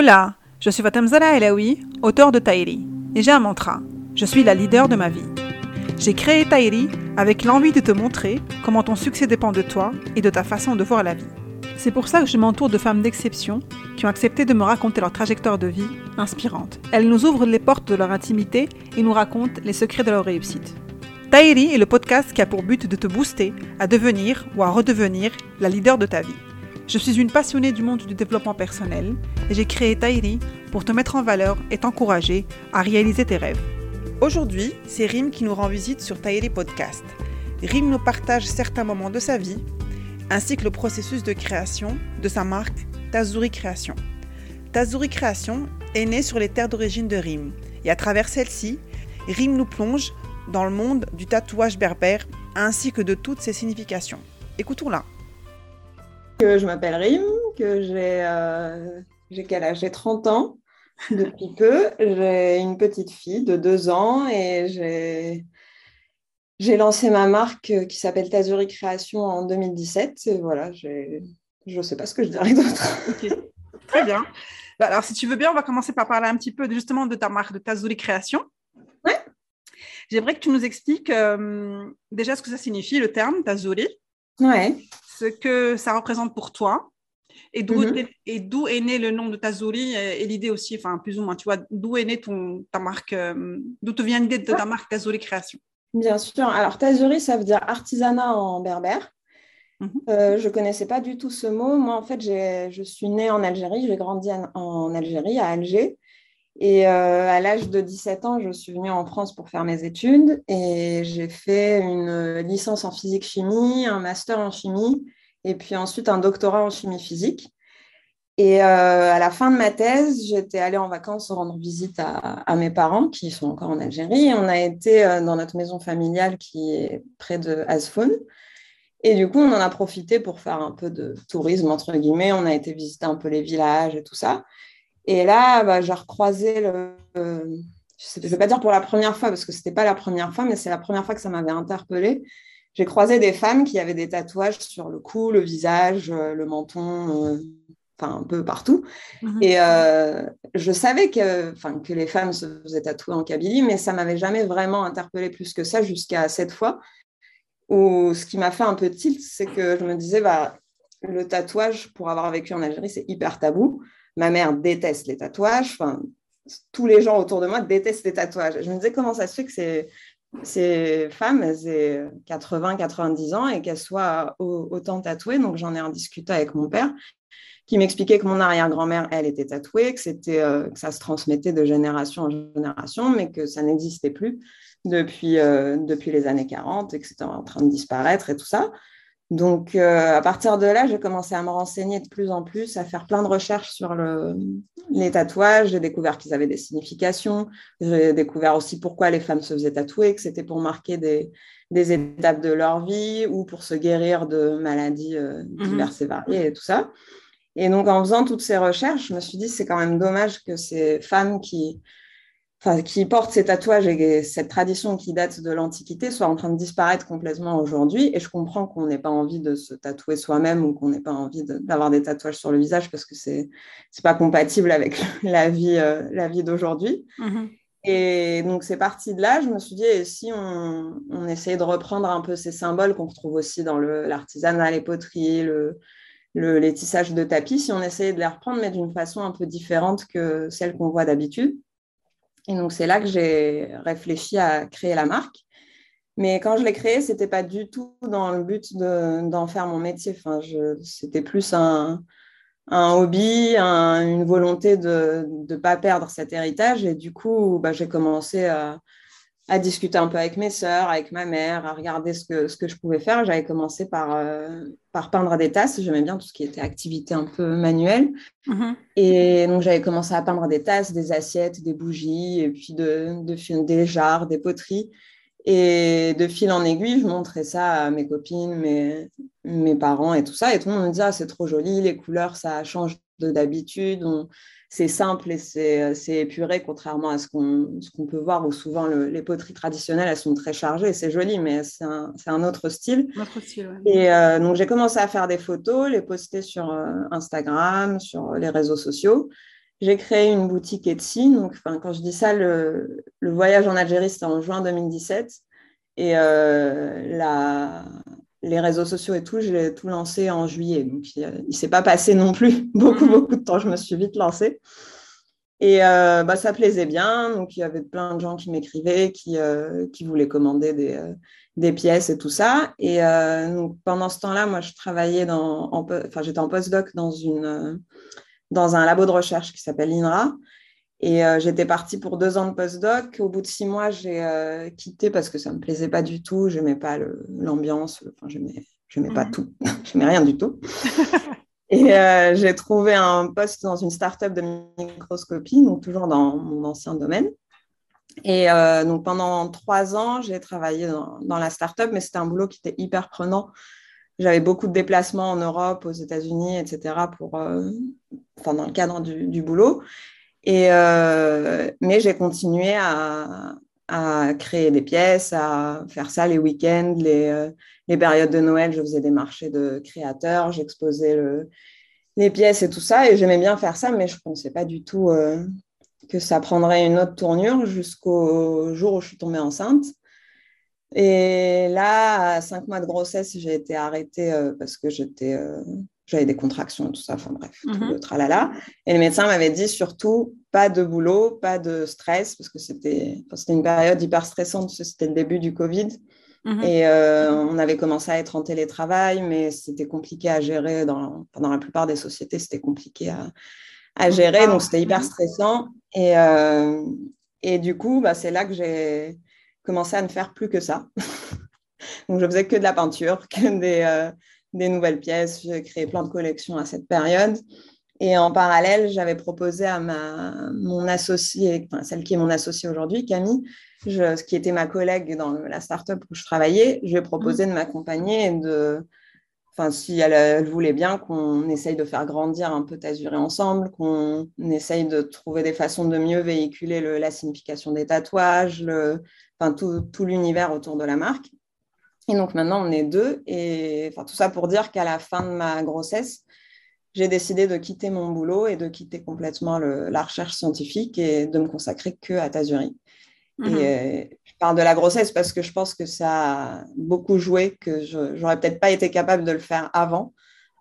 Hola, je suis Fatemzala Elaoui, auteur de Tahiri, et j'ai un mantra. Je suis la leader de ma vie. J'ai créé Tahiri avec l'envie de te montrer comment ton succès dépend de toi et de ta façon de voir la vie. C'est pour ça que je m'entoure de femmes d'exception qui ont accepté de me raconter leur trajectoire de vie inspirante. Elles nous ouvrent les portes de leur intimité et nous racontent les secrets de leur réussite. Tahiri est le podcast qui a pour but de te booster à devenir ou à redevenir la leader de ta vie. Je suis une passionnée du monde du développement personnel et j'ai créé Tahiri pour te mettre en valeur et t'encourager à réaliser tes rêves. Aujourd'hui, c'est Rim qui nous rend visite sur Tahiri Podcast. Rim nous partage certains moments de sa vie ainsi que le processus de création de sa marque Tazuri Création. Tazuri Création est née sur les terres d'origine de Rim et à travers celle-ci, Rim nous plonge dans le monde du tatouage berbère ainsi que de toutes ses significations. Écoutons-la que je m'appelle Rim, que j'ai euh, quel âge? J'ai 30 ans depuis peu. J'ai une petite fille de 2 ans et j'ai lancé ma marque qui s'appelle Tazuri Création en 2017. Et voilà, je ne sais pas ce que je dirais d'autre. Très bien. Bah, alors, si tu veux bien, on va commencer par parler un petit peu justement de ta marque de Tazuri Création. Oui. J'aimerais que tu nous expliques euh, déjà ce que ça signifie, le terme Tazuri. Ouais ce que ça représente pour toi et d'où Mhm. est né le nom de Tazuri et, et l'idée aussi, enfin plus ou moins, tu vois, d'où est née ton, ta marque, euh, d'où te vient l'idée de ta marque Tazuri Création? Bien sûr. Alors, tazuri, ça veut dire artisanat en berbère. Mhm. Euh, je ne connaissais pas du tout ce mot. Moi, en fait, je suis née en Algérie. J'ai grandi en, en Algérie, à Alger. Et euh, à l'âge de 17 ans, je suis venue en France pour faire mes études. Et j'ai fait une licence en physique-chimie, un master en chimie, et puis ensuite un doctorat en chimie physique. Et euh, à la fin de ma thèse, j'étais allée en vacances rendre visite à, à mes parents qui sont encore en Algérie. On a été euh, dans notre maison familiale qui est près de Asfoun. Et du coup, on en a profité pour faire un peu de tourisme, entre guillemets. On a été visiter un peu les villages et tout ça. Et là, bah, j'ai recroisé le. euh, je ne vais pas dire pour la première fois, parce que ce n'était pas la première fois, mais c'est la première fois que ça m'avait interpellée. J'ai croisé des femmes qui avaient des tatouages sur le cou, le visage, euh, le menton, euh, enfin un peu partout. Mhm. Et euh, je savais que, que les femmes se faisaient tatouer en Kabylie, mais ça m'avait jamais vraiment interpellée plus que ça jusqu'à cette fois. Où ce qui m'a fait un peu tilt, c'est que je me disais, bah, le tatouage, pour avoir vécu en Algérie, c'est hyper tabou. Ma mère déteste les tatouages. Enfin, tous les gens autour de moi détestent les tatouages. Je me disais, comment ça se fait que ces, ces femmes, elles aient 80, 90 ans et qu'elles soient au- autant tatouées? Donc, j'en ai en discuté avec mon père qui m'expliquait que mon arrière-grand-mère, elle, était tatouée, que, euh, que ça se transmettait de génération en génération, mais que ça n'existait plus depuis, euh, depuis les années 40 et que c'était en train de disparaître et tout ça. Donc, euh, à partir de là, j'ai commencé à me renseigner de plus en plus, à faire plein de recherches sur le, les tatouages. J'ai découvert qu'ils avaient des significations. J'ai découvert aussi pourquoi les femmes se faisaient tatouer, que c'était pour marquer des, des étapes de leur vie ou pour se guérir de maladies euh, diverses et variées et tout ça. Et donc, en faisant toutes ces recherches, je me suis dit, c'est quand même dommage que ces femmes qui, enfin, qui portent ces tatouages et cette tradition qui date de l'Antiquité soient en train de disparaître complètement aujourd'hui. Et je comprends qu'on n'ait pas envie de se tatouer soi-même ou qu'on n'ait pas envie de- d'avoir des tatouages sur le visage parce que c'est c'est pas compatible avec la vie, euh, la vie d'aujourd'hui. Mhm. Et donc, c'est parti de là. Je me suis dit, et si on, on essayait de reprendre un peu ces symboles qu'on retrouve aussi dans le- l'artisanat, les poteries, le, le- les tissages de tapis, si on essayait de les reprendre, mais d'une façon un peu différente que celle qu'on voit d'habitude. Et donc, c'est là que j'ai réfléchi à créer la marque. Mais quand je l'ai créée, ce n'était pas du tout dans le but de- d'en faire mon métier. Enfin, c'était plus un, un hobby, un- une volonté de ne pas perdre cet héritage. Et du coup, bah, j'ai commencé à, à discuter un peu avec mes sœurs, avec ma mère, à regarder ce que, ce que je pouvais faire. J'avais commencé par, euh, par peindre des tasses. J'aimais bien tout ce qui était activité un peu manuelle. Mhm. Et donc, j'avais commencé à peindre des tasses, des assiettes, des bougies, et puis de, de des jarres, des poteries. Et de fil en aiguille, je montrais ça à mes copines, mes, mes parents et tout ça. Et tout le monde me disait, ah, c'est trop joli, les couleurs, ça change de d'habitude. On- C'est simple et c'est c'est épuré, contrairement à ce qu'on qu'on peut voir, où souvent le- les poteries traditionnelles, elles sont très chargées. C'est joli, mais c'est un, un autre style. Notre style, ouais. Et euh, donc, j'ai commencé à faire des photos, les poster sur euh, Instagram, sur les réseaux sociaux. j'ai créé une boutique Etsy. Donc, quand je dis ça, le, voyage en Algérie, c'était en juin 2017. Et la, les réseaux sociaux et tout, j'ai tout lancé en juillet. Donc, il ne s'est pas passé non plus beaucoup, mhm. beaucoup de temps. Je me suis vite lancée. Et euh, bah, ça plaisait bien. Donc, il y avait plein de gens qui m'écrivaient, qui, euh, qui voulaient commander des, euh, des, pièces et tout ça. Et donc, pendant ce temps-là, moi, je travaillais dans, enfin, j'étais en postdoc dans, une, dans un labo de recherche qui s'appelle INRA. Et j'étais partie pour deux ans de postdoc. Au bout de six mois, j'ai quitté parce que ça ne me plaisait pas du tout. Je n'aimais pas l'ambiance. Enfin, je n'aimais pas mhm. tout. je n'aimais rien du tout. Et euh, j'ai trouvé un poste dans une start-up de microscopie, donc toujours dans mon ancien domaine. Et euh, donc pendant trois ans, j'ai travaillé dans, dans la start-up, mais c'était un boulot qui était hyper prenant. J'avais beaucoup de déplacements en Europe, aux États-Unis, etc., pour, euh, enfin, dans le cadre du, du boulot. Et, mais j'ai continué à, créer des pièces, à faire ça les week-ends, les, les périodes de Noël, je faisais des marchés de créateurs, j'exposais les pièces et tout ça, et j'aimais bien faire ça, mais je ne pensais pas du tout euh, que ça prendrait une autre tournure jusqu'au jour où je suis tombée enceinte. Et là, à cinq mois de grossesse, j'ai été arrêtée euh, parce que j'étais, euh, j'avais des contractions, tout ça, enfin bref, tout mhm. le tralala. Et le médecin m'avait dit surtout pas de boulot, pas de stress, parce que c'était, une période hyper stressante, c'était le début du Covid. Mhm. Et euh, on avait commencé à être en télétravail, mais c'était compliqué à gérer. Dans, dans la plupart des sociétés, c'était compliqué à, à, gérer, donc c'était hyper mhm. stressant. Et, euh, et du coup, bah, c'est là que j'ai commencé à ne faire plus que ça. donc je faisais que de la peinture, que des, euh, des nouvelles pièces. J'ai créé plein de collections à cette période. Et en parallèle, j'avais proposé à ma, mon associée, enfin, celle qui est mon associée aujourd'hui, Camille, je, qui était ma collègue dans la start-up où je travaillais, je lui ai proposé de m'accompagner et de, enfin, si elle, voulait bien, qu'on essaye de faire grandir un peu Tasuré ensemble, qu'on essaye de trouver des façons de mieux véhiculer le, la signification des tatouages, le, enfin, tout, tout l'univers autour de la marque. Et donc maintenant, on est deux. Et enfin, tout ça pour dire qu'à la fin de ma grossesse, j'ai décidé de quitter mon boulot et de quitter complètement la recherche scientifique et de me consacrer que à Tasuri. Et mhm. euh, je parle de la grossesse parce que je pense que ça a beaucoup joué, que je n'aurais peut-être pas été capable de le faire avant,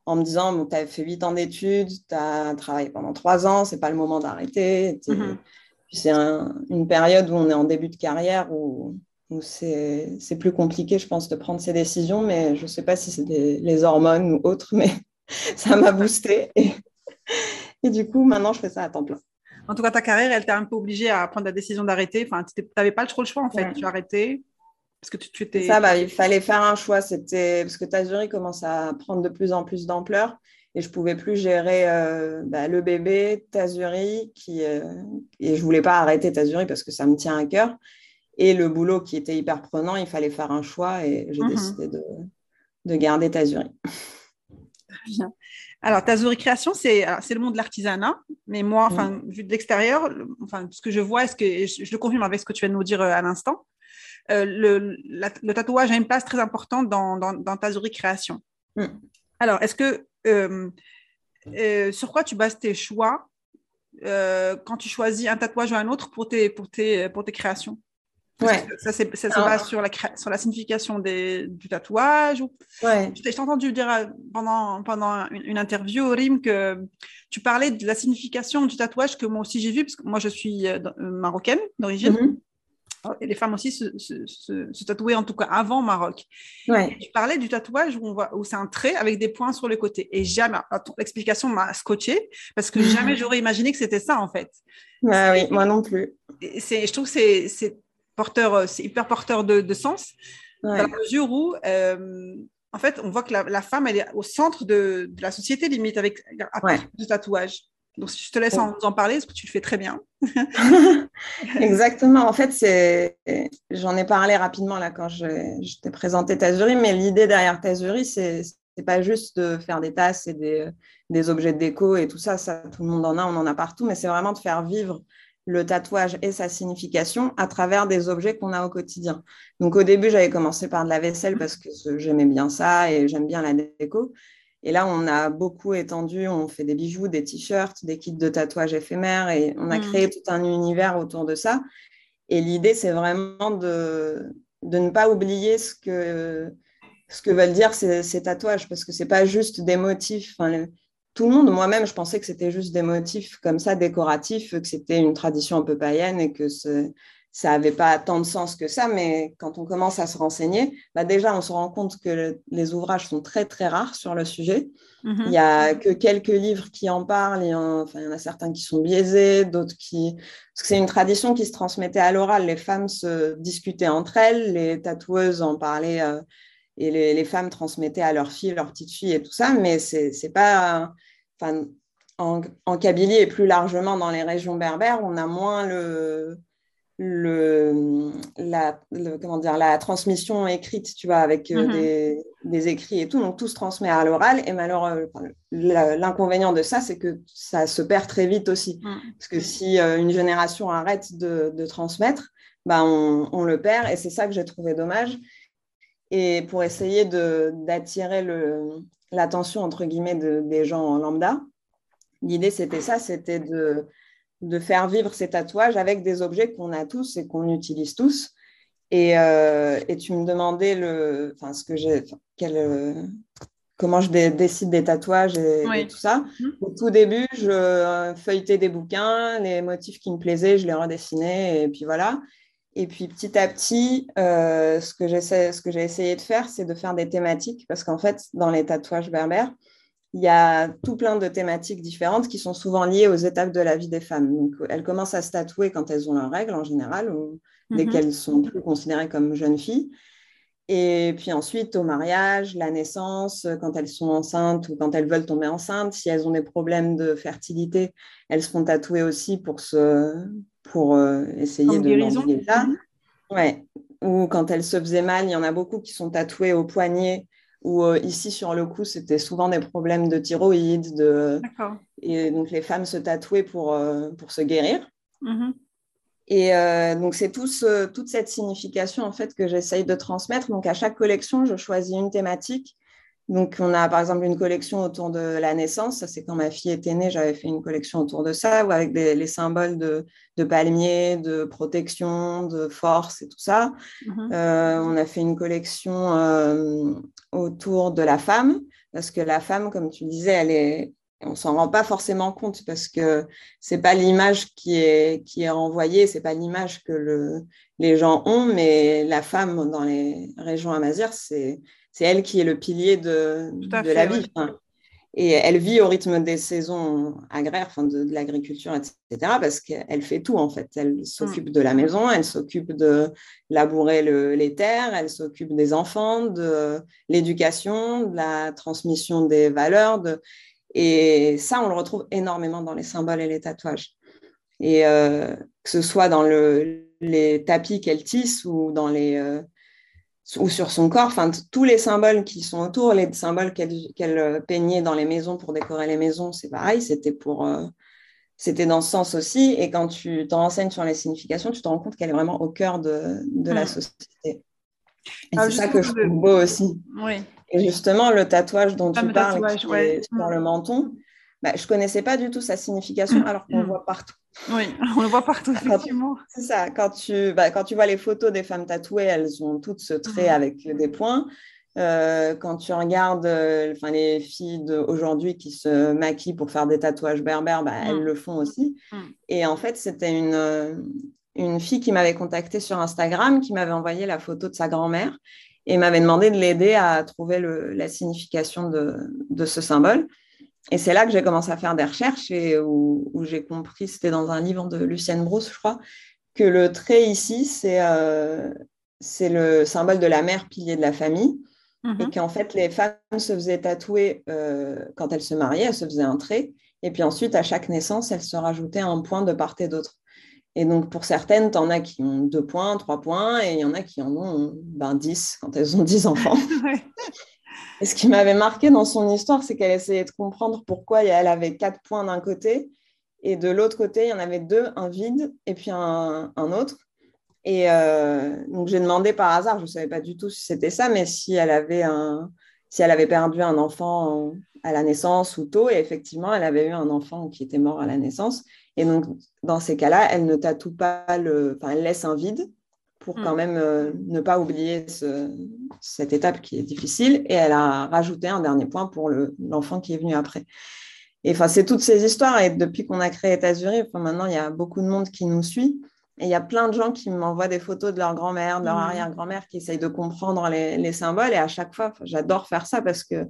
en me disant, bon, tu as fait huit ans d'études, tu as travaillé pendant trois ans, c'est pas le moment d'arrêter. Mhm. C'est une période où on est en début de carrière, où, où c'est plus compliqué, je pense, de prendre ces décisions, mais je ne sais pas si c'est les hormones ou autre, mais ça m'a boosté. Et, et, du coup, maintenant, je fais ça à temps plein. En tout cas, ta carrière, elle t'a un peu obligée à prendre la décision d'arrêter. Enfin, tu n'avais pas trop le choix, en fait. Tu as arrêté parce que tu, étais... Ça, bah, il fallait faire un choix. C'était parce que Tazuri commence à prendre de plus en plus d'ampleur et je pouvais plus gérer euh, bah, le bébé, Tazuri, qui, euh, et je voulais pas arrêter Tazuri parce que ça me tient à cœur. Et le boulot qui était hyper prenant, il fallait faire un choix et j'ai mhm. décidé de, de garder Tazuri. Bien. Alors, Tazuri Création, c'est le monde de l'artisanat, mais moi, enfin, vu de l'extérieur, enfin, ce que je vois, est-ce que je, le confirme avec ce que tu viens de nous dire euh, à l'instant, euh, le, le, tatouage a une place très importante dans, dans, dans Tazuri Création. Mm. Alors, est-ce que euh, sur quoi tu bases tes choix quand tu choisis un tatouage ou un autre pour tes, pour tes, pour tes créations? Ouais. Ça, ça se base sur la, sur la signification des, du tatouage. Ou... Ouais. Je t'ai entendu dire euh, pendant, pendant une, interview au RIM que tu parlais de la signification du tatouage que moi aussi j'ai vu, parce que moi je suis euh, euh, marocaine d'origine. Mm-hmm. Et les femmes aussi se, se, se, tatouaient, en tout cas avant Maroc. Ouais. Tu parlais du tatouage où, on voit, où c'est un trait avec des points sur le côté. Et jamais, l'explication m'a scotché parce que jamais j'aurais imaginé que c'était ça en fait. Ah oui, moi non plus. Je trouve que c'est porteur, euh, c'est hyper porteur de, sens, dans la mesure où, euh, en fait, on voit que la, femme, elle est au centre de, la société, limite, avec du tatouage. Donc, si je te laisse en, en, parler, parce que tu le fais très bien. Exactement. En fait, c'est, j'en ai parlé rapidement là quand je, t'ai présenté Tazuri, mais l'idée derrière Tazuri, c'est c'est pas juste de faire des tasses et des, des, objets de déco et tout ça, ça, tout le monde en a, on en a partout, mais c'est vraiment de faire vivre le tatouage et sa signification à travers des objets qu'on a au quotidien. Donc au début, j'avais commencé par de la vaisselle parce que j'aimais bien ça et j'aime bien la déco. Et là, on a beaucoup étendu, on fait des bijoux, des t-shirts, des kits de tatouage éphémères et on a mm. créé tout un univers autour de ça. Et l'idée, c'est vraiment de, de ne pas oublier ce que, ce que veulent dire ces, ces tatouages, parce que ce n'est pas juste des motifs. Tout le monde, moi-même, je pensais que c'était juste des motifs comme ça, décoratifs, que c'était une tradition un peu païenne et que ça n'avait pas tant de sens que ça, mais quand on commence à se renseigner, bah déjà, on se rend compte que les ouvrages sont très, très rares sur le sujet. Mhm. Il n'y a que quelques livres qui en parlent, il y en, enfin, y en a certains qui sont biaisés, d'autres qui... Parce que c'est une tradition qui se transmettait à l'oral, les femmes se discutaient entre elles, les tatoueuses en parlaient, euh, et les, femmes transmettaient à leurs filles, leurs petites filles et tout ça, mais c'est pas... Enfin, en, en Kabylie et plus largement dans les régions berbères, on a moins le le, la, comment dire, la transmission écrite, tu vois, avec euh, mhm. des, écrits et tout. Donc, tout se transmet à l'oral. Et malheureusement, l'inconvénient de ça, c'est que ça se perd très vite aussi. Mhm. Parce que si euh, une génération arrête de, transmettre, bah, on, le perd. Et c'est ça que j'ai trouvé dommage. Et pour essayer d'attirer l'attention, entre guillemets, des gens lambda, l'idée, c'était ça, c'était de de faire vivre ces tatouages avec des objets qu'on a tous et qu'on utilise tous. Et, euh, tu me demandais le, enfin, ce que j'ai, euh, comment je décide des tatouages et, tout ça. Mhm. Au tout début, je feuilletais des bouquins, les motifs qui me plaisaient, je les redessinais et puis voilà. Et puis petit à petit, euh, ce que j'ai essayé de faire, c'est de faire des thématiques parce qu'en fait, dans les tatouages berbères, il y a tout plein de thématiques différentes qui sont souvent liées aux étapes de la vie des femmes. Donc, elles commencent à se tatouer quand elles ont leurs règles en général, ou dès mhm. qu'elles sont plus considérées comme jeunes filles. Et puis ensuite, au mariage, la naissance, quand elles sont enceintes ou quand elles veulent tomber enceintes, si elles ont des problèmes de fertilité, elles se font tatouer aussi pour, se, pour euh, essayer de ça. Mhm. Ouais. Ou quand elles se faisaient mal, il y en a beaucoup qui sont tatouées au poignet où euh, ici sur le cou, c'était souvent des problèmes de thyroïde. De... Et donc les femmes se tatouaient pour, euh, pour se guérir. Mm-hmm. Et euh, donc c'est tout toute cette signification en fait que j'essaye de transmettre. Donc à chaque collection, je choisis une thématique donc, on a par exemple une collection autour de la naissance. Ça, c'est quand ma fille était née, j'avais fait une collection autour de ça, ou avec les symboles de, de, palmier, de protection, de force et tout ça. Mhm. Euh, on a fait une collection euh, autour de la femme, parce que la femme, comme tu disais, elle est, on s'en rend pas forcément compte parce que c'est pas l'image qui est qui est renvoyée, c'est pas l'image que le, les gens ont, mais la femme dans les régions amazières, c'est c'est elle qui est le pilier de, la vie. et elle vit au rythme des saisons agraires, de, l'agriculture, etc. Parce qu'elle fait tout en fait. Elle s'occupe de la maison, elle s'occupe de labourer les terres, elle s'occupe des enfants, de l'éducation, de la transmission des valeurs. Et ça, on le retrouve énormément dans les symboles et les tatouages. Et euh, que ce soit dans les tapis qu'elle tisse ou dans les, euh, ou sur son corps, enfin tous les symboles qui sont autour, les symboles qu'elle euh, peignait dans les maisons pour décorer les maisons, c'est pareil, c'était pour euh, c'était dans ce sens aussi. Et quand tu t'en renseignes sur les significations, tu te rends compte qu'elle est vraiment au cœur de, de la société. Et ah, c'est ça que je trouve beau aussi. Oui. Et justement, le tatouage dont tu parles, qui est sur le menton, bah, je ne connaissais pas du tout sa signification alors qu'on le voit partout. Oui, on le voit partout, effectivement. C'est ça, quand tu, bah, quand tu vois les photos des femmes tatouées, elles ont toutes ce trait avec des points. Euh, quand tu regardes euh, enfin, les filles d'aujourd'hui qui se maquillent pour faire des tatouages berbères, bah, elles le font aussi. Et en fait, c'était une, euh, une fille qui m'avait contactée sur Instagram, qui m'avait envoyé la photo de sa grand-mère et m'avait demandé de l'aider à trouver le, la signification de, de ce symbole. Et c'est là que j'ai commencé à faire des recherches et où, j'ai compris, c'était dans un livre de Lucienne Brousse, je crois, que le trait ici, c'est euh, le symbole de la mère, pilier de la famille. Et mhm. qu'en fait, les femmes se faisaient tatouer euh, quand elles se mariaient, elles se faisaient un trait. Et puis ensuite, à chaque naissance, elles se rajoutaient un point de part et d'autre. Et donc, pour certaines, tu en as qui ont deux points, trois points, et il y en a qui en ont ben, dix quand elles ont dix enfants. Et ce qui m'avait marqué dans son histoire, c'est qu'elle essayait de comprendre pourquoi elle avait quatre points d'un côté et de l'autre côté, il y en avait deux, un vide et puis un, autre. Et euh, donc j'ai demandé par hasard, je ne savais pas du tout si c'était ça, mais si elle avait perdu un enfant à la naissance ou tôt, et effectivement, elle avait eu un enfant qui était mort à la naissance. Et donc, dans ces cas-là, elle ne tatoue pas le. Elle laisse un vide pour quand mm. même euh, ne pas oublier cette étape qui est difficile. Et elle a rajouté un dernier point pour l'enfant qui est venu après. Et enfin, c'est toutes ces histoires. Et depuis qu'on a créé enfin, maintenant, il y a beaucoup de monde qui nous suit. Et il y a plein de gens qui m'envoient des photos de leur grand-mère, de leur mm. arrière-grand-mère, qui essayent de comprendre les, symboles. Et à chaque fois, j'adore faire ça parce que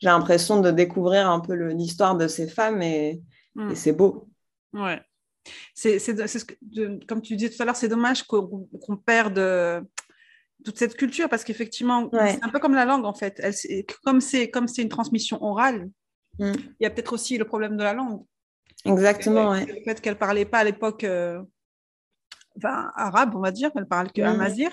j'ai l'impression de découvrir un peu l'histoire de ces femmes et, mm. c'est beau. Ouais. C'est, ce que, comme tu disais tout à l'heure, c'est dommage qu'on, perde toute cette culture parce qu'effectivement, c'est un peu comme la langue en fait. Elle, comme, c'est, comme c'est une transmission orale, mm. il y a peut-être aussi le problème de la langue. Exactement. Le fait qu'elle ne parlait pas à l'époque. Euh, arabe, on va dire, elle parle que amazir.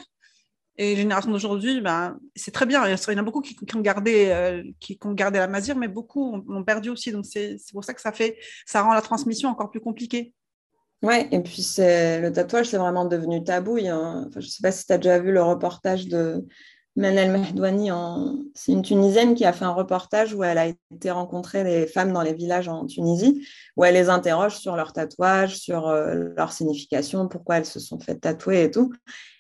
Et génération d'aujourd'hui, ben, c'est très bien. Il y en a beaucoup qui, ont gardé, euh, qui, ont gardé la mazir, mais beaucoup ont, perdu aussi. Donc c'est pour ça que ça fait, ça rend la transmission encore plus compliquée. Ouais, et puis le tatouage, c'est vraiment devenu tabou. je ne sais pas si tu as déjà vu le reportage de Manel Mehdouani, c'est une Tunisienne qui a fait un reportage où elle a été rencontrer les femmes dans les villages en Tunisie, où elle les interroge sur leur tatouage, sur euh, leur signification, pourquoi elles se sont faites tatouer et tout.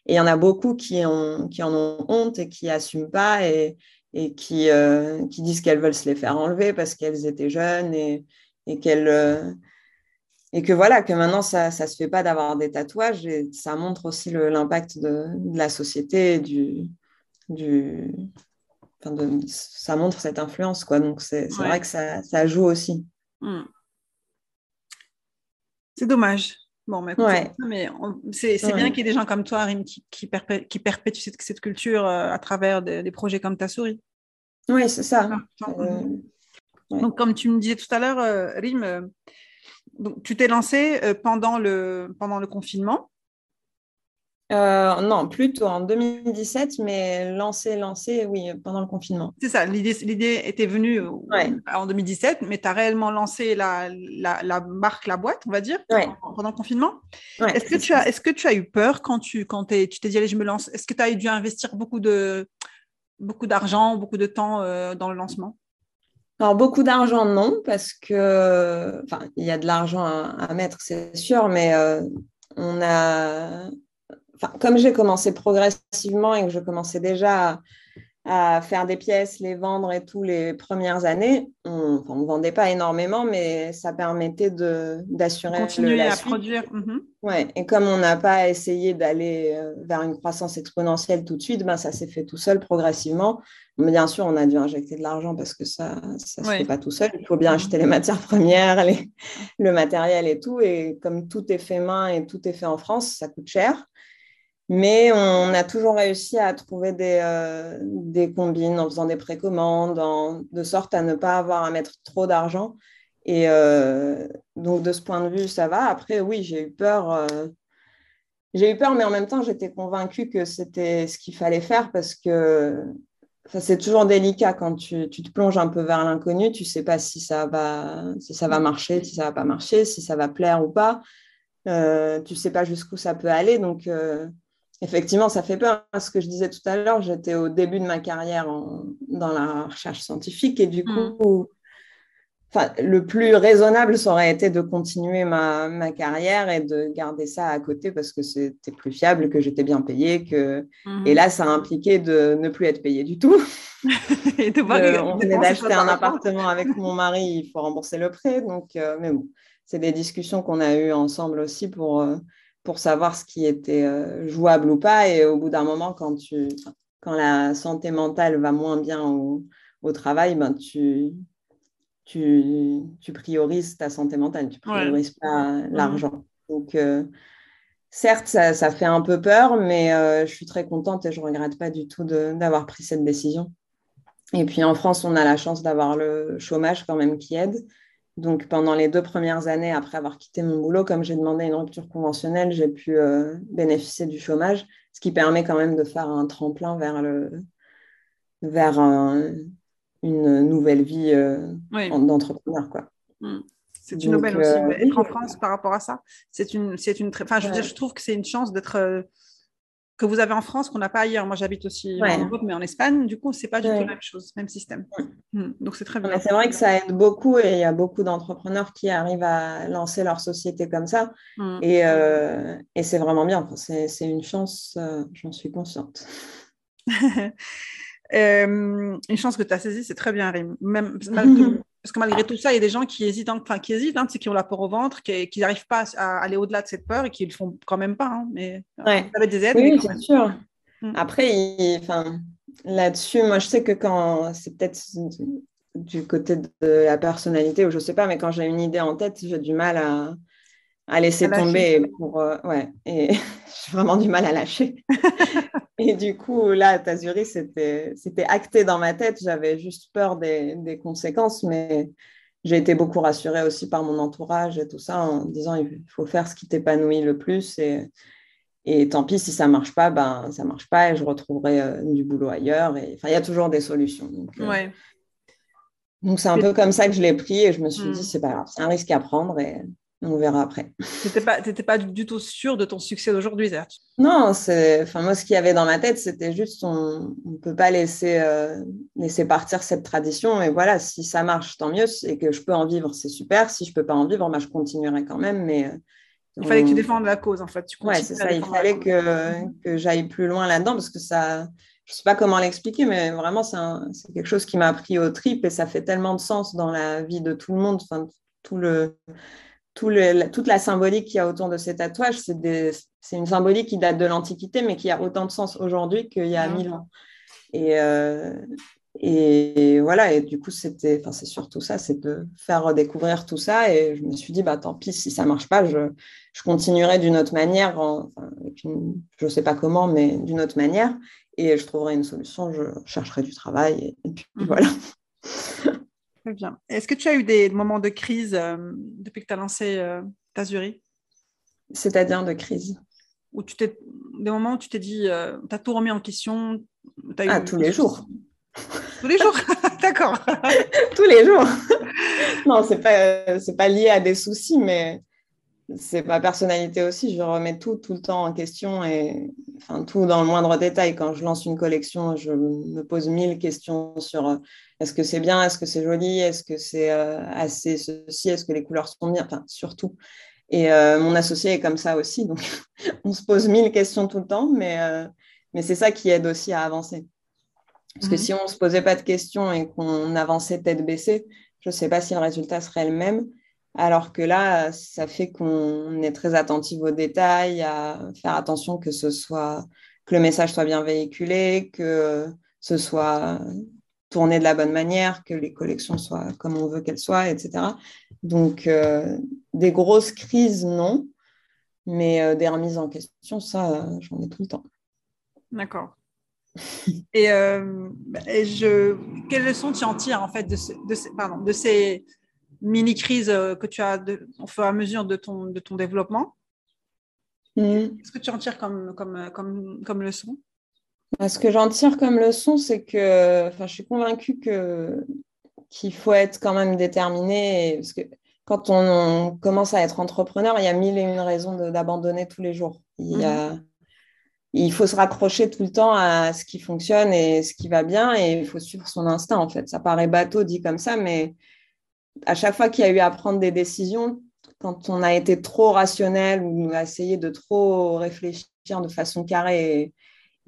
Et il y en a beaucoup qui, ont, qui en ont honte et qui n'assument pas et, et qui, euh, qui disent qu'elles veulent se les faire enlever parce qu'elles étaient jeunes et, et qu'elles... Euh, et que voilà, que maintenant, ça ne se fait pas d'avoir des tatouages et ça montre aussi l'impact de, de, la société du, du, enfin de, ça montre cette influence, quoi. Donc c'est vrai que ça, ça, joue aussi. Hmm. C'est dommage. Bon, mais, mais c'est bien qu'il y ait des gens comme toi, Rim, qui, qui, perpétuent cette, cette culture euh, à travers des, projets comme Ta Souris. Oui, c'est ça. Ah, euh, donc, comme tu me disais tout à l'heure, euh, Rim, donc, tu t'es lancé pendant, le, pendant le confinement? Euh, non, plutôt en 2017, mais lancé, lancé, oui, pendant le confinement. C'est ça, l'idée était venue euh, en 2017, mais tu as réellement lancé la, la, marque, la boîte, on va dire, pendant le confinement? est-ce que, tu as, est que tu as eu peur quand tu quand tu t'es dit, allez, je me lance? Est-ce que tu as dû investir beaucoup de beaucoup d'argent, beaucoup de temps euh, dans le lancement? Alors, beaucoup d'argent, non, parce que, enfin, il y a de l'argent à, mettre, c'est sûr, mais on a, comme j'ai commencé progressivement et que je commençais déjà à, faire des pièces, les vendre et tout les premières années, on ne vendait pas énormément, mais ça permettait d'assurer Continuer à produire. Mhm. Ouais. Et comme on n'a pas essayé d'aller euh, vers une croissance exponentielle tout de suite, ben, ça s'est fait tout seul progressivement. Mais bien sûr, on a dû injecter de l'argent parce que ça ne se fait pas tout seul. Il faut bien acheter les matières premières, le matériel et tout. Et comme tout est fait main et tout est fait en France, ça coûte cher. Mais on a toujours réussi à trouver des, euh, des combines en faisant des précommandes, de sorte à ne pas avoir à mettre trop d'argent. Et euh, donc, de ce point de vue, ça va. Après, oui, j'ai eu peur. Euh, j'ai eu peur, mais en même temps, j'étais convaincue que c'était ce qu'il fallait faire parce que c'est toujours délicat quand tu, tu, te plonges un peu vers l'inconnu. Tu ne sais pas si ça, va, si ça va marcher, si ça ne va pas marcher, si ça va plaire ou pas. tu ne sais pas jusqu'où ça peut aller. Donc, Effectivement, ça fait peur. Ce que je disais tout à l'heure, j'étais au début de ma carrière dans la recherche scientifique et du mm. coup, le plus raisonnable, ça aurait été de continuer ma, carrière et de garder ça à côté parce que c'était plus fiable, que j'étais bien payée. Que... Mm-hmm. Et là, ça a impliqué de ne plus être payée du tout. et de on venait d'acheter un appartement avec mon mari, il faut rembourser le prêt. Donc, euh, mais bon, c'est des discussions qu'on a eues ensemble aussi pour... Euh, pour savoir ce qui était euh, jouable ou pas. Et au bout d'un moment, quand, tu, quand la santé mentale va moins bien au, au travail, ben tu, tu, tu, priorises ta santé mentale, tu priorises pas l'argent. Donc, euh, certes, ça, ça, fait un peu peur, mais euh, je suis très contente et je ne regrette pas du tout d'avoir pris cette décision. Et puis en France, on a la chance d'avoir le chômage quand même qui aide. Donc, pendant les deux premières années, après avoir quitté mon boulot, comme j'ai demandé une rupture conventionnelle, j'ai pu euh, bénéficier du chômage, ce qui permet quand même de faire un tremplin vers, le, vers une nouvelle vie euh, d'entrepreneur. Quoi. Mm. C'est une nouvelle aussi. Euh, être en France par rapport à ça, c'est une, c'est une très. Enfin, je veux dire, je trouve que c'est une chance d'être que vous avez en France qu'on n'a pas ailleurs. Moi, j'habite aussi en Europe, mais en Espagne, du coup, c'est pas du tout la même chose, même système. Hmm, donc, c'est très bien. C'est vrai que ça aide beaucoup et il y a beaucoup d'entrepreneurs qui arrivent à lancer leur société comme ça. Hmm. Et, euh, et c'est vraiment bien. c'est une chance, euh, j'en suis consciente. Euh, une chance que tu as saisie, c'est très bien, Rim. Même, parce que malgré tout ça, il y a des gens qui hésitent, enfin qui hésitent, hein, qui ont la peur au ventre, qui n'arrivent pas à aller au-delà de cette peur et qui le font quand même pas. Hein, mais ouais. ça des aides. Oui, bien sûr. Mm. Après, enfin, là-dessus, moi, je sais que quand c'est peut-être du côté de la personnalité ou je sais pas, mais quand j'ai une idée en tête, j'ai du mal à, à laisser tomber. Pour, euh, ouais, et j'ai vraiment du mal à lâcher. et du coup, là, Tazuri, c'était acté dans ma tête. J'avais juste peur des, des, conséquences, mais j'ai été beaucoup rassurée aussi par mon entourage et tout ça en disant il faut faire ce qui t'épanouit le plus. Et, et tant pis si ça marche pas, ben ça marche pas et je retrouverai euh, du boulot ailleurs. Et enfin, il y a toujours des solutions. Donc, euh, ouais. donc c'est un peu comme ça que je l'ai pris et je me suis dit hmm. c'est pas grave, c'est un risque à prendre et on verra après. Tu n'étais pas, pas du tout sûr de ton succès d'aujourd'hui, Non, enfin, moi, ce qu'il y avait dans ma tête, c'était juste on ne peut pas laisser, euh, laisser partir cette tradition. Et voilà, si ça marche, tant mieux. Et que je peux en vivre, c'est super. Si je ne peux pas en vivre, bah, je continuerai quand même. Mais, euh, il fallait que tu défendes la cause, en fait. Oui, c'est ça. Il fallait que, que j'aille plus loin là-dedans parce que ça. Je ne sais pas comment l'expliquer, mais vraiment, c'est, quelque chose qui m'a pris au trip et ça fait tellement de sens dans la vie de tout le monde. Enfin, tout le toute la symbolique qu'il y a autour de ces tatouages, c'est une symbolique qui date de l'Antiquité, mais qui a autant de sens aujourd'hui qu'il y a mille ans. Et, euh, et, voilà, et du coup, c'était, c'est surtout ça, c'est de faire redécouvrir tout ça. Et je me suis dit, bah, tant pis, si ça ne marche pas, je, je continuerai d'une autre manière, je ne sais pas comment, mais d'une autre manière. Et je trouverai une solution, je chercherai du travail. Et, puis mhm. bien. Est-ce que tu as eu des moments de crise euh, depuis que tu as lancé euh, Tazuri C'est-à-dire de crise? Ou tu t'es des moments où tu t'es dit, euh, tu as tout remis en question Ah, tous les jours. Tous les jours? D'accord. tous les jours. non, ce n'est pas, pas lié à des soucis, mais c'est ma personnalité aussi. Je remets tout, tout le temps en question et enfin, tout dans le moindre détail. Quand je lance une collection, je me pose mille questions sur euh, est-ce que c'est bien, est-ce que c'est joli, est-ce que c'est euh, assez ceci, est-ce que les couleurs sont bien, enfin, surtout. Et euh, mon associé est comme ça aussi. Donc, on se pose mille questions tout le temps, mais, mais c'est ça qui aide aussi à avancer. Parce que mhm. si on ne se posait pas de questions et qu'on avançait tête baissée, je ne sais pas si le résultat serait le même. Alors que là, ça fait qu'on est très attentif aux détails, à faire attention que ce soit que le message soit bien véhiculé, que ce soit tourné de la bonne manière, que les collections soient comme on veut qu'elles soient, etc. Donc, euh, des grosses crises, non, mais euh, des remises en question, ça, j'en ai tout le temps. D'accord. et, euh, je, quelles leçons tu en tires en fait de, pardon, de ces mini-crise euh, que tu as au fur et à mesure de ton, de ton développement? Mm. Qu'est-ce que tu en tires comme, comme, euh, comme, comme leçon? Ce que j'en tire comme leçon, c'est que je suis convaincue que, qu'il faut être quand même déterminé. Parce que quand on, commence à être entrepreneur, il y a mille et une raisons d'abandonner tous les jours. Il, y a, mm-hmm. il faut se raccrocher tout le temps à ce qui fonctionne et ce qui va bien et il faut suivre son instinct en fait. Ça paraît bateau dit comme ça, mais à chaque fois qu'il y a eu à prendre des décisions, quand on a été trop rationnel ou a essayé de trop réfléchir de façon carrée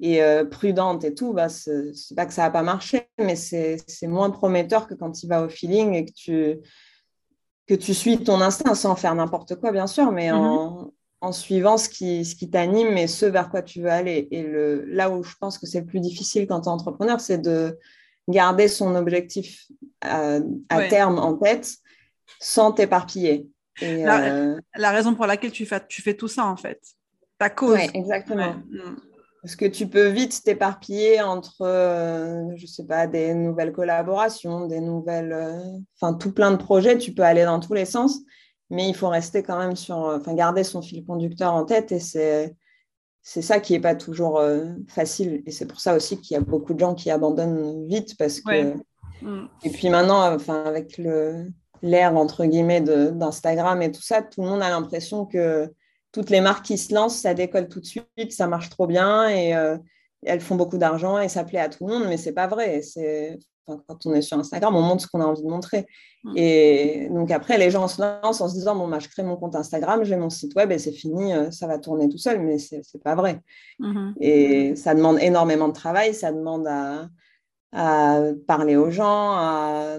et, euh, prudente et tout, bah, c'est pas que ça n'a pas marché, mais c'est moins prometteur que quand tu vas au feeling et que tu, que tu suis ton instinct sans faire n'importe quoi, bien sûr, mais en, mm-hmm. en, suivant ce qui, ce qui t'anime et ce vers quoi tu veux aller. Et le, là où je pense que c'est le plus difficile quand tu es entrepreneur, c'est de garder son objectif à, terme en tête sans t'éparpiller. La, euh, la, raison pour laquelle tu fais, tu fais tout ça, en fait. Ta cause. exactement. Mm. Parce que tu peux vite t'éparpiller entre, euh, je sais pas, des nouvelles collaborations, des nouvelles, euh, enfin tout plein de projets? Tu peux aller dans tous les sens, mais il faut rester quand même sur, enfin garder son fil conducteur en tête. Et c'est, c'est ça qui n'est pas toujours euh, facile. Et c'est pour ça aussi qu'il y a beaucoup de gens qui abandonnent vite parce que. Et puis maintenant, enfin, avec l'ère entre guillemets d'Instagram et tout ça, tout le monde a l'impression que toutes les marques qui se lancent, ça décolle tout de suite, ça marche trop bien et elles font beaucoup d'argent et ça plaît à tout le monde, mais c'est pas vrai. C'est quand on est sur Instagram, on montre ce qu'on a envie de montrer. Mm. Et donc après, les gens se lancent en se disant, bon, bah, je crée mon compte Instagram, j'ai mon site web et c'est fini, euh, ça va tourner tout seul, mais c'est n'est pas vrai. Mm-hmm. Et ça demande énormément de travail, ça demande à, parler aux gens, à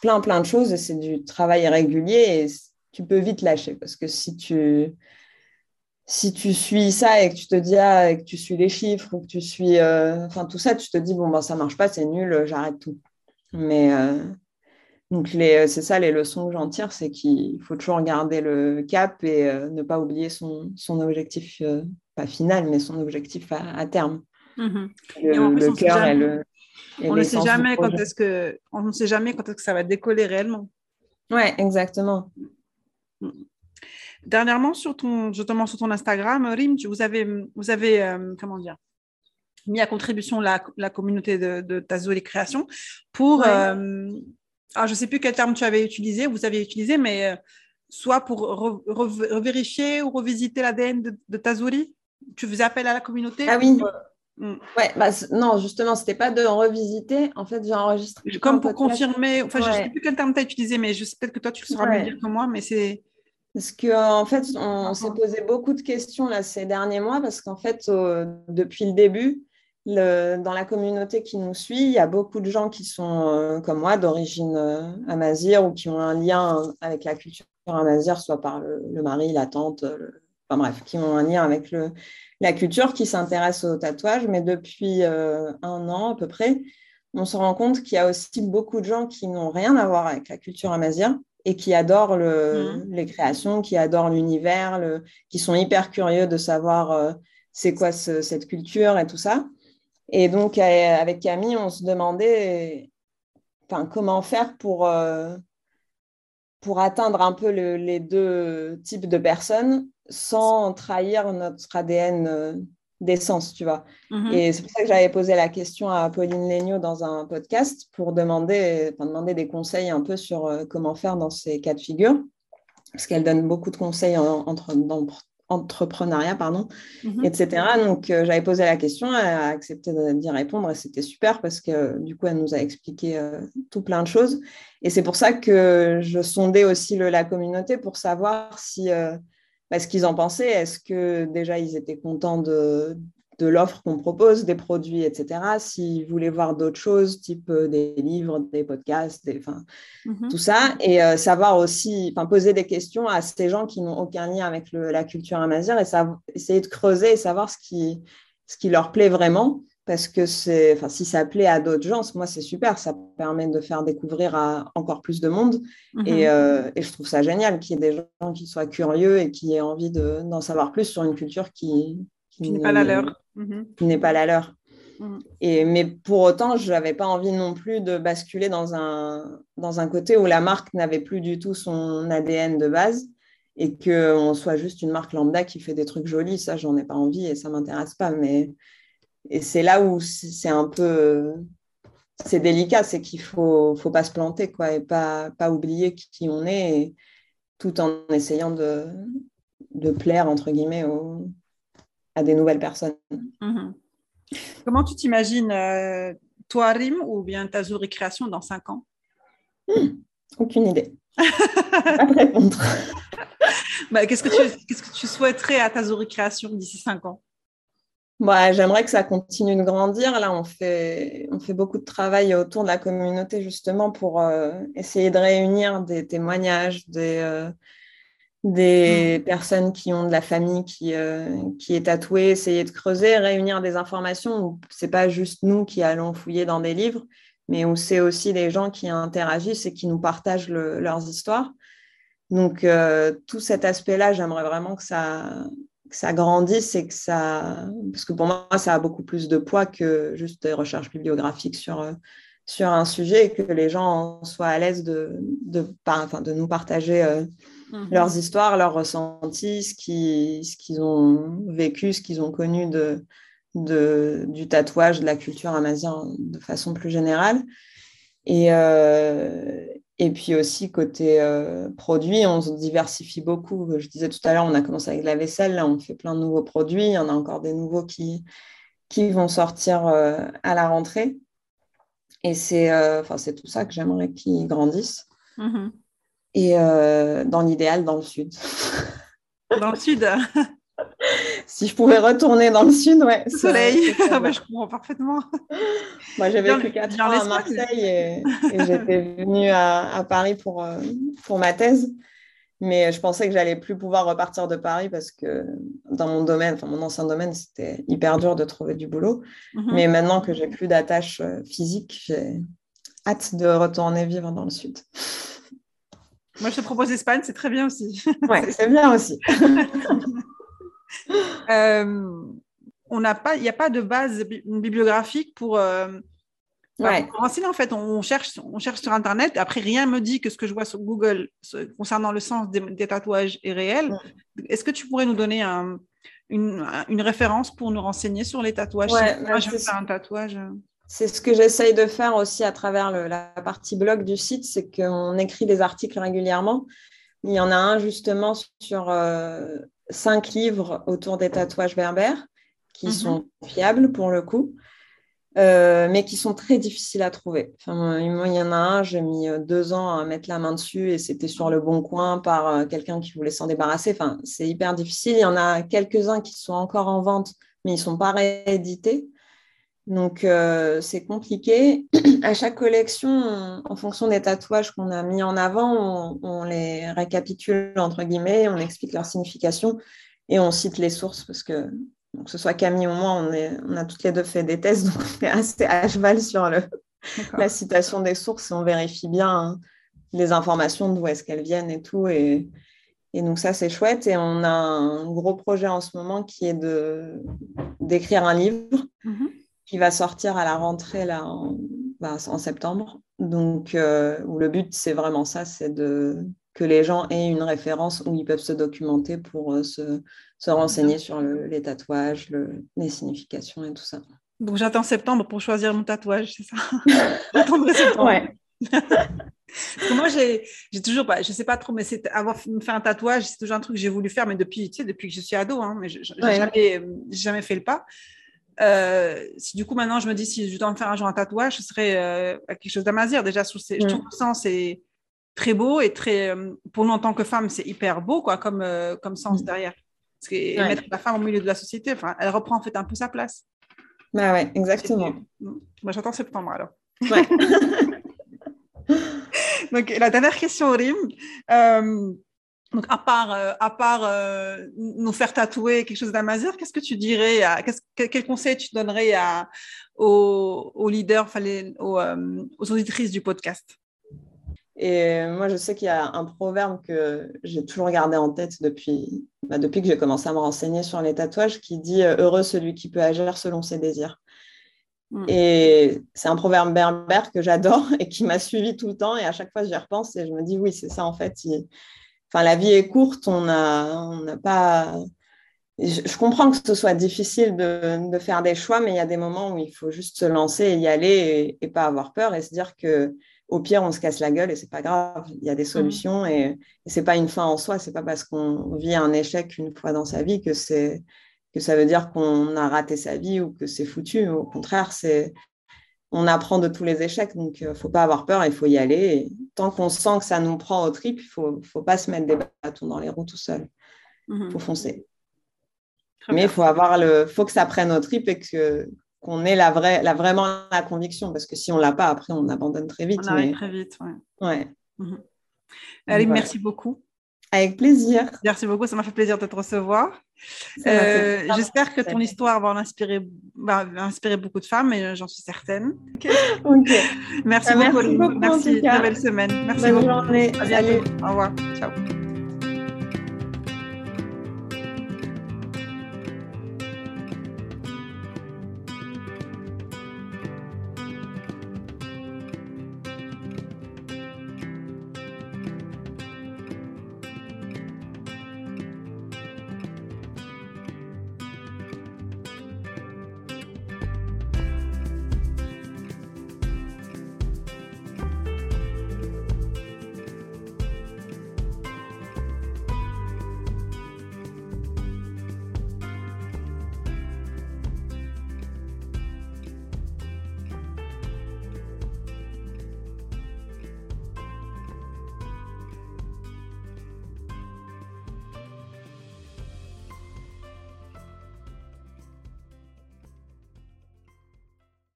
plein, plein de choses. C'est du travail régulier et tu peux vite lâcher parce que si tu si tu suis ça et que tu te dis ah, et que tu suis les chiffres ou que tu suis euh, enfin tout ça, tu te dis bon ben ça marche pas, c'est nul, j'arrête tout. Mais euh, donc c'est ça les leçons que j'en tire, c'est qu'il faut toujours garder le cap et euh, ne pas oublier son, son objectif pas final, mais son objectif à, terme. Mm-hmm. Le, cœur et le on ne sait jamais quand est-ce que on ne sait jamais quand est-ce que ça va décoller réellement. Ouais, exactement. Mm. Dernièrement, sur ton, justement sur ton Instagram, Rim, vous avez, vous avez euh, comment dire, mis à contribution la, la communauté de, de Tazoli Création pour, euh, ah, je ne sais plus quel terme tu avais utilisé, vous avez utilisé, mais euh, soit pour revérifier ou revisiter l'ADN de, de Tazoli Tu faisais appel à la communauté Ah oui. Hmm. Ouais, bah, non, justement, c'était pas de revisiter. En fait, j'ai enregistré. Comme pour confirmer. Enfin, je ne sais plus quel terme tu as utilisé, mais je sais peut-être que toi, tu le sauras mieux dire que moi, mais c'est. Parce qu'en en fait, on s'est posé beaucoup de questions là, ces derniers mois parce qu'en fait, depuis le début, dans la communauté qui nous suit, il y a beaucoup de gens qui sont euh, comme moi d'origine euh, amazir ou qui ont un lien avec la culture amazir, soit par le, mari, la tante, enfin bref, qui ont un lien avec la culture, qui s'intéressent au tatouage. Mais depuis euh, un an à peu près, on se rend compte qu'il y a aussi beaucoup de gens qui n'ont rien à voir avec la culture amazir et qui adorent mmh. les créations, qui adorent l'univers, qui sont hyper curieux de savoir euh, c'est quoi cette culture et tout ça. Et donc, avec Camille, on se demandait comment faire pour, euh, pour atteindre un peu les deux types de personnes sans trahir notre ADN euh, d'essence, tu vois. Mhm. Et c'est pour ça que j'avais posé la question à Pauline Legnaud dans un podcast pour demander, demander des conseils un peu sur euh, comment faire dans ces cas de figure, parce qu'elle donne beaucoup de conseils en, entre, dans entrepreneuriat, pardon, mhm. etc. Donc, euh, j'avais posé la question, elle a accepté d'y répondre et c'était super parce que du coup, elle nous a expliqué euh, tout plein de choses. Et c'est pour ça que je sondais aussi la communauté pour savoir si bah, ce qu'ils en pensaient. Est-ce que déjà ils étaient contents de, de l'offre qu'on propose, des produits, etc. S'ils voulaient voir d'autres choses, type euh, des livres, des podcasts, des, mm-hmm. tout ça. Et euh, savoir aussi, poser des questions à ces gens qui n'ont aucun lien avec la culture amazigh et essayer de creuser et savoir ce qui, ce qui leur plaît vraiment parce que c'est, enfin, si ça plaît à d'autres gens, moi c'est super, ça permet de faire découvrir à encore plus de monde. Mhm. Euh, et, je trouve ça génial qu'il y ait des gens qui soient curieux et qui aient envie d'en savoir plus sur une culture qui, qui, n'est pas la leur. Mhm. Qui n'est pas la leur. Mhm. Et, mais pour autant, je n'avais pas envie non plus de basculer dans un, dans un côté où la marque n'avait plus du tout son ADN de base et qu'on soit juste une marque lambda qui fait des trucs jolis. Ça, j'en ai pas envie et ça m'intéresse pas. Mais et c'est là où c'est un peu c'est délicat, c'est qu'il faut faut pas se planter quoi et pas pas oublier qui on est, tout en essayant de, de plaire entre guillemets à des nouvelles personnes. Mhm. Comment tu t'imagines euh, toi Rim ou bien ta Création dans cinq ans? Hmm, Aucune idée. pas répondre. Bah, qu'est-ce que tu qu'est-ce que tu souhaiterais à ta Création d'ici cinq ans? Bah, j'aimerais que ça continue de grandir. Là, on fait, on fait beaucoup de travail autour de la communauté justement pour euh, essayer de réunir des témoignages, des, euh, des mm. personnes qui ont de la famille qui, euh, qui est tatouée, essayer de creuser, réunir des informations où c'est pas juste nous qui allons fouiller dans des livres, mais où c'est aussi des gens qui interagissent et qui nous partagent leurs histoires. Donc, tout cet aspect-là, j'aimerais vraiment que ça, que ça grandisse et que ça. Parce que pour moi, ça a beaucoup plus de poids que juste des recherches bibliographiques sur, euh, sur un sujet et que les gens soient à l'aise de, de, enfin, de nous partager euh, mhm. leurs histoires, leurs ressentis, ce qu'ils ce qu'ils ont vécu, ce qu'ils ont connu de, de, du tatouage, de la culture amazigh de façon plus générale. Et, euh, Et puis aussi, côté euh, produits, on se diversifie beaucoup. Je disais tout à l'heure, on a commencé avec la vaisselle, là, on fait plein de nouveaux produits. Il y en a encore des nouveaux qui, qui vont sortir euh, à la rentrée. Et c'est euh, tout ça que j'aimerais qu'ils grandissent. Mm-hmm. Et dans l'idéal, dans le sud. Dans le sud si je pouvais retourner dans le sud, ouais. soleil, ah bah, je comprends parfaitement. Moi, j'ai vécu 4 ans à Marseille et, j'étais venue à, Paris pour, euh, pour ma thèse. Mais je pensais que j'allais plus pouvoir repartir de Paris parce que dans mon domaine, enfin mon ancien domaine, c'était hyper dur de trouver du boulot. Mhm. Mais maintenant que j'ai plus d'attache euh, physique, j'ai hâte de retourner vivre dans le sud. Moi, je te propose l'Espagne, c'est très bien aussi. Ouais, c'est bien aussi. Euh, on n'a pas, il n'y a pas de base bibliographique pour, euh, renseigner. En fait, on cherche, on cherche sur Internet. Après, rien me dit que ce que je vois sur Google concernant le sens des, tatouages est réel. Est-ce que tu pourrais nous donner une, référence pour nous renseigner sur les tatouages? Moi, je faire un tatouage. C'est ce que j'essaye de faire aussi à travers la partie blog du site, c'est qu'on écrit des articles régulièrement. Il y en a un justement sur euh, cinq livres autour des tatouages berbères qui mhm. sont fiables pour le coup, euh, mais qui sont très difficiles à trouver. Enfin, il y en a un, j'ai mis euh, deux ans à mettre la main dessus et c'était sur le bon coin par euh, quelqu'un qui voulait s'en débarrasser. Enfin, c'est hyper difficile. Il y en a quelques-uns qui sont encore en vente, mais ils ne sont pas réédités. Donc, c'est compliqué. à chaque collection, en fonction des tatouages qu'on a mis en avant, on, les récapitule, entre guillemets, on explique leur signification et on cite les sources parce que, que ce soit Camille ou moi, on, est, on a toutes les deux fait des tests, donc on est assez à cheval sur le, la citation des sources et on vérifie bien hein, les informations, d'où est-ce qu'elles viennent et tout. Et, et donc ça, c'est chouette. Et on a un gros projet en ce moment qui est d'écrire un livre. Qui va sortir à la rentrée là, en, bah, septembre. Donc, euh, le but, c'est vraiment ça, c'est de que les gens aient une référence où ils peuvent se documenter pour euh, se, se, renseigner sur les tatouages, les significations et tout ça. Donc j'attends septembre pour choisir mon tatouage, c'est ça? J'attendrai septembre. Ouais. Parce que moi, j'ai toujours pas, je sais pas trop, mais c'est avoir fait un tatouage, c'est toujours un truc que j'ai voulu faire, mais depuis, tu sais, depuis que je suis ado, hein, mais je n'ai jamais, jamais, fait le pas. Euh, si du coup maintenant je me dis si je dois me faire un jour un tatouage, ce serait euh, quelque chose d'amazir. Déjà, je trouve, mm. que sens c'est très beau et très euh, pour nous en tant que femme, c'est hyper beau quoi, comme comme sens mm. derrière. Parce que mettre la femme au milieu de la société, enfin, elle reprend en fait un peu sa place. Bah ouais, exactement. Moi, j'attends septembre alors. Donc la dernière question, Rim. Donc, à part, euh, à part euh, nous faire tatouer quelque chose d'amazir, qu'est-ce que tu dirais à, Quel conseil tu donnerais à, aux, leaders, aux, euh, aux, auditrices du podcast? Et moi, je sais qu'il y a un proverbe que j'ai toujours gardé en tête depuis, bah, depuis que j'ai commencé à me renseigner sur les tatouages qui dit Heureux celui qui peut agir selon ses désirs. Hmm. Et c'est un proverbe berbère que j'adore et qui m'a suivi tout le temps. Et à chaque fois, j'y repense et je me dis Oui, c'est ça en fait enfin, la vie est courte, on n'a pas. Je, comprends que ce soit difficile de, faire des choix, mais il y a des moments où il faut juste se lancer et y aller et, pas avoir peur et se dire que au pire, on se casse la gueule et c'est pas grave. Il y a des mmh. solutions et, et c'est pas une fin en soi. C'est pas parce qu'on vit un échec une fois dans sa vie que c'est que ça veut dire qu'on a raté sa vie ou que c'est foutu. Au contraire, c'est on apprend de tous les échecs, donc il euh, ne faut pas avoir peur, il faut y aller. tant qu'on sent que ça nous prend au trip, il ne faut, pas se mettre des bâtons dans les roues tout seul. Il mhm. faut foncer. Mais il faut avoir le, faut que ça prenne au trip et que qu'on ait la vraie, la, vraiment la conviction, parce que si on l'a pas, après on abandonne très vite. On très vite, ouais. ouais. Mhm. Allez, merci beaucoup. Avec plaisir. Merci beaucoup, ça m'a fait plaisir de te recevoir. Euh, j'espère que ton histoire va en inspirer, va inspirer beaucoup de femmes, et j'en suis certaine. Merci, beaucoup. Merci, merci, Très belle semaine. Merci Bonne journée. À bientôt. Au revoir. Ciao.